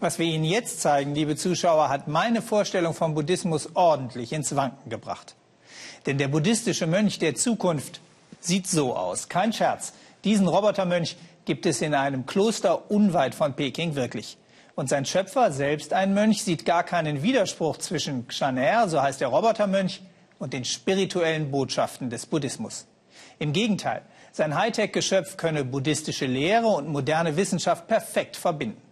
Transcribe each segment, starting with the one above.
Was wir Ihnen jetzt zeigen, liebe Zuschauer, hat meine Vorstellung vom Buddhismus ordentlich ins Wanken gebracht. Denn der buddhistische Mönch der Zukunft sieht so aus. Kein Scherz. Diesen Robotermönch gibt es in einem Kloster unweit von Peking wirklich. Und sein Schöpfer, selbst ein Mönch, sieht gar keinen Widerspruch zwischen Kshaner, so heißt der Robotermönch, und den spirituellen Botschaften des Buddhismus. Im Gegenteil, sein Hightech-Geschöpf könne buddhistische Lehre und moderne Wissenschaft perfekt verbinden.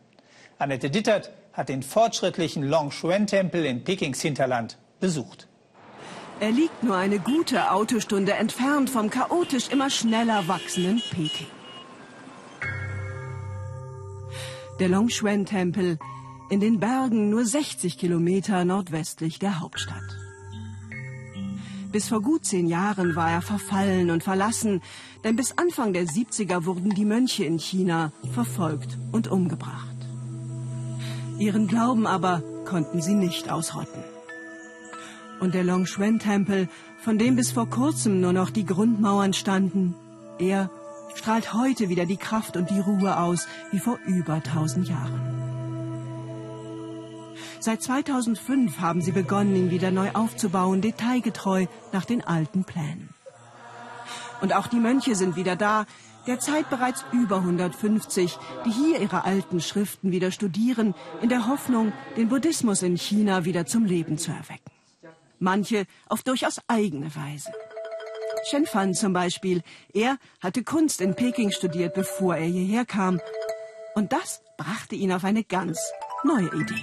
Annette Dittert hat den fortschrittlichen Longshuan-Tempel in Pekings Hinterland besucht. Er liegt nur eine gute Autostunde entfernt vom chaotisch immer schneller wachsenden Peking. Der Longshuan-Tempel in den Bergen nur 60 Kilometer nordwestlich der Hauptstadt. Bis vor gut zehn Jahren war er verfallen und verlassen, denn bis Anfang der 70er wurden die Mönche in China verfolgt und umgebracht. Ihren Glauben aber konnten sie nicht ausrotten. Und der Longshuan-Tempel, von dem bis vor kurzem nur noch die Grundmauern standen, er strahlt heute wieder die Kraft und die Ruhe aus wie vor über tausend Jahren. Seit 2005 haben sie begonnen, ihn wieder neu aufzubauen, detailgetreu nach den alten Plänen. Und auch die Mönche sind wieder da, derzeit bereits über 150, die hier ihre alten Schriften wieder studieren, in der Hoffnung, den Buddhismus in China wieder zum Leben zu erwecken. Manche auf durchaus eigene Weise. Shen Fan zum Beispiel, er hatte Kunst in Peking studiert, bevor er hierher kam. Und das brachte ihn auf eine ganz neue Idee.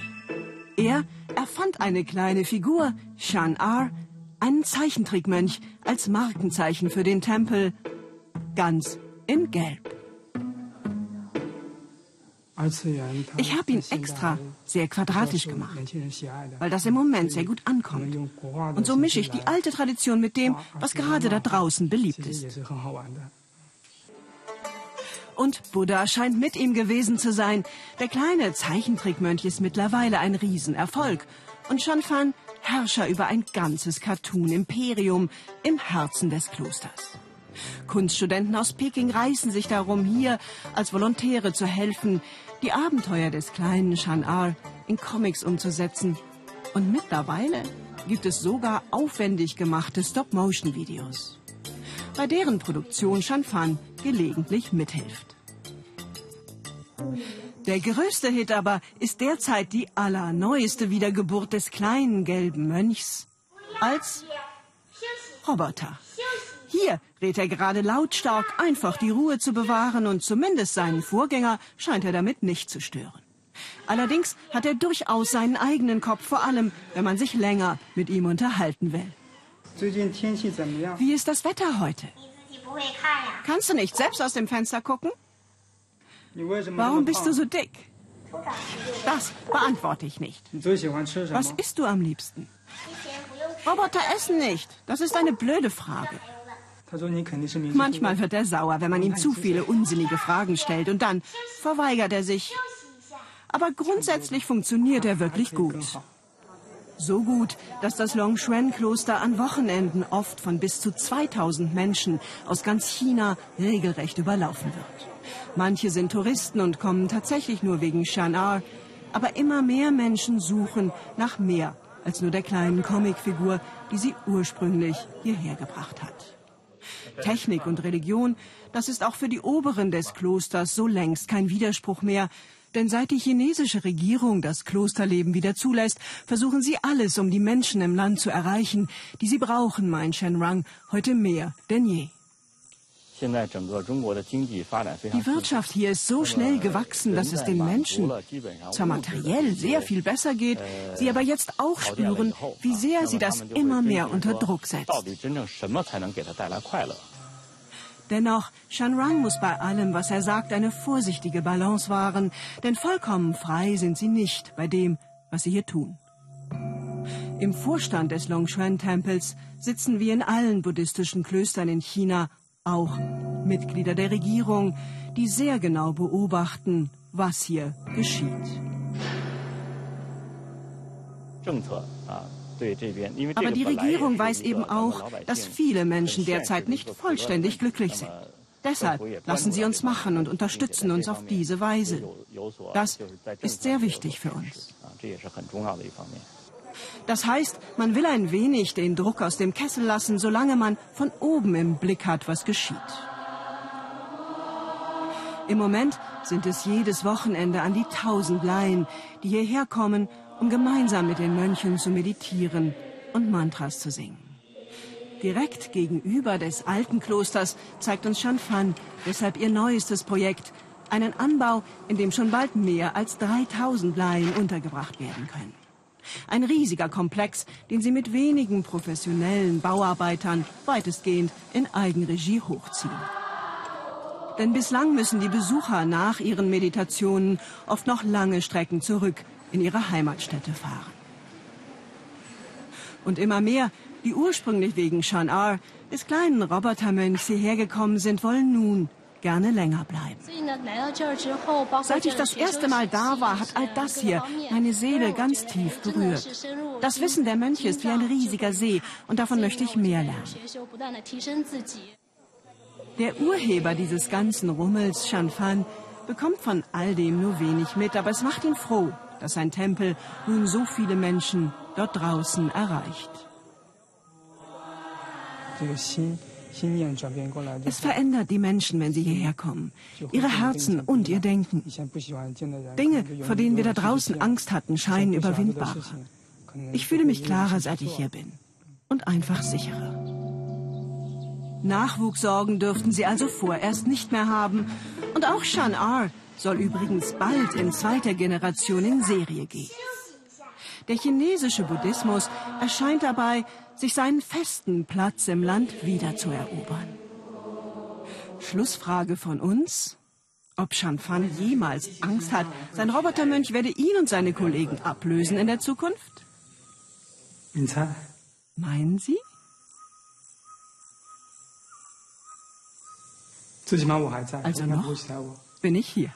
Er erfand eine kleine Figur, Shan Ar, einen Zeichentrickmönch, als Markenzeichen für den Tempel, ganz in Gelb. Ich habe ihn extra sehr quadratisch gemacht, weil das im Moment sehr gut ankommt. Und so mische ich die alte Tradition mit dem, was gerade da draußen beliebt ist. Und Buddha scheint mit ihm gewesen zu sein. Der kleine Zeichentrickmönch ist mittlerweile ein Riesenerfolg. Und Shanfan Herrscher über ein ganzes Cartoon-Imperium im Herzen des Klosters. Kunststudenten aus Peking reißen sich darum, hier als Volontäre zu helfen, die Abenteuer des kleinen Shan-Ar in Comics umzusetzen. Und mittlerweile gibt es sogar aufwendig gemachte Stop-Motion-Videos, bei deren Produktion Shanfan gelegentlich mithilft. Der größte Hit aber ist derzeit die allerneueste Wiedergeburt des kleinen gelben Mönchs als Roboter. Hier rät er gerade lautstark, einfach die Ruhe zu bewahren und zumindest seinen Vorgänger scheint er damit nicht zu stören. Allerdings hat er durchaus seinen eigenen Kopf, vor allem wenn man sich länger mit ihm unterhalten will. Wie ist das Wetter heute? Kannst du nicht selbst aus dem Fenster gucken? Warum bist du so dick? Das beantworte ich nicht. Was isst du am liebsten? Roboter essen nicht. Das ist eine blöde Frage. Manchmal wird er sauer, wenn man ihm zu viele unsinnige Fragen stellt und dann verweigert er sich. Aber grundsätzlich funktioniert er wirklich gut. So gut, dass das Longshuan-Kloster an Wochenenden oft von bis zu 2000 Menschen aus ganz China regelrecht überlaufen wird. Manche sind Touristen und kommen tatsächlich nur wegen Shan-Ar, aber immer mehr Menschen suchen nach mehr als nur der kleinen Comicfigur, die sie ursprünglich hierher gebracht hat. Technik und Religion, das ist auch für die Oberen des Klosters so längst kein Widerspruch mehr, denn seit die chinesische Regierung das Klosterleben wieder zulässt, versuchen sie alles, um die Menschen im Land zu erreichen, die sie brauchen, meint Shenrang, heute mehr denn je. Die Wirtschaft hier ist so schnell gewachsen, dass es den Menschen zwar materiell sehr viel besser geht, sie aber jetzt auch spüren, wie sehr sie das immer mehr unter Druck setzt. Dennoch, Shanrang muss bei allem, was er sagt, eine vorsichtige Balance wahren, denn vollkommen frei sind sie nicht bei dem, was sie hier tun. Im Vorstand des Longshuan-Tempels sitzen wie in allen buddhistischen Klöstern in China auch Mitglieder der Regierung, die sehr genau beobachten, was hier geschieht. Aber die Regierung weiß eben auch, dass viele Menschen derzeit nicht vollständig glücklich sind. Deshalb lassen Sie uns machen und unterstützen uns auf diese Weise. Das ist sehr wichtig für uns. Das heißt, man will ein wenig den Druck aus dem Kessel lassen, solange man von oben im Blick hat, was geschieht. Im Moment sind es jedes Wochenende an die tausend Laien, die hierher kommen, um gemeinsam mit den Mönchen zu meditieren und Mantras zu singen. Direkt gegenüber des alten Klosters zeigt uns Shanfan deshalb ihr neuestes Projekt, einen Anbau, in dem schon bald mehr als 3000 Laien untergebracht werden können. Ein riesiger Komplex, den sie mit wenigen professionellen Bauarbeitern weitestgehend in Eigenregie hochziehen. Denn bislang müssen die Besucher nach ihren Meditationen oft noch lange Strecken zurück in ihre Heimatstätte fahren. Und immer mehr, die ursprünglich wegen Shan-Ar, des kleinen Robotermönchs hierher gekommen sind, wollen nun gerne länger bleiben. Seit ich das erste Mal da war, hat all das hier meine Seele ganz tief berührt. Das Wissen der Mönche ist wie ein riesiger See und davon möchte ich mehr lernen. Der Urheber dieses ganzen Rummels, Shanfan, bekommt von all dem nur wenig mit, aber es macht ihn froh, dass sein Tempel nun so viele Menschen dort draußen erreicht. Es verändert die Menschen, wenn sie hierher kommen. Ihre Herzen und ihr Denken. Dinge, vor denen wir da draußen Angst hatten, scheinen überwindbarer. Ich fühle mich klarer, seit ich hier bin. Und einfach sicherer. Nachwuchssorgen dürften sie also vorerst nicht mehr haben. Und auch Shan R soll übrigens bald in zweiter Generation in Serie gehen. Der chinesische Buddhismus erscheint dabei, sich seinen festen Platz im Land wiederzuerobern. Schlussfrage von uns? Ob Shanfan jemals Angst hat, sein Robotermönch werde ihn und seine Kollegen ablösen in der Zukunft? Meinen Sie? Also noch bin ich hier.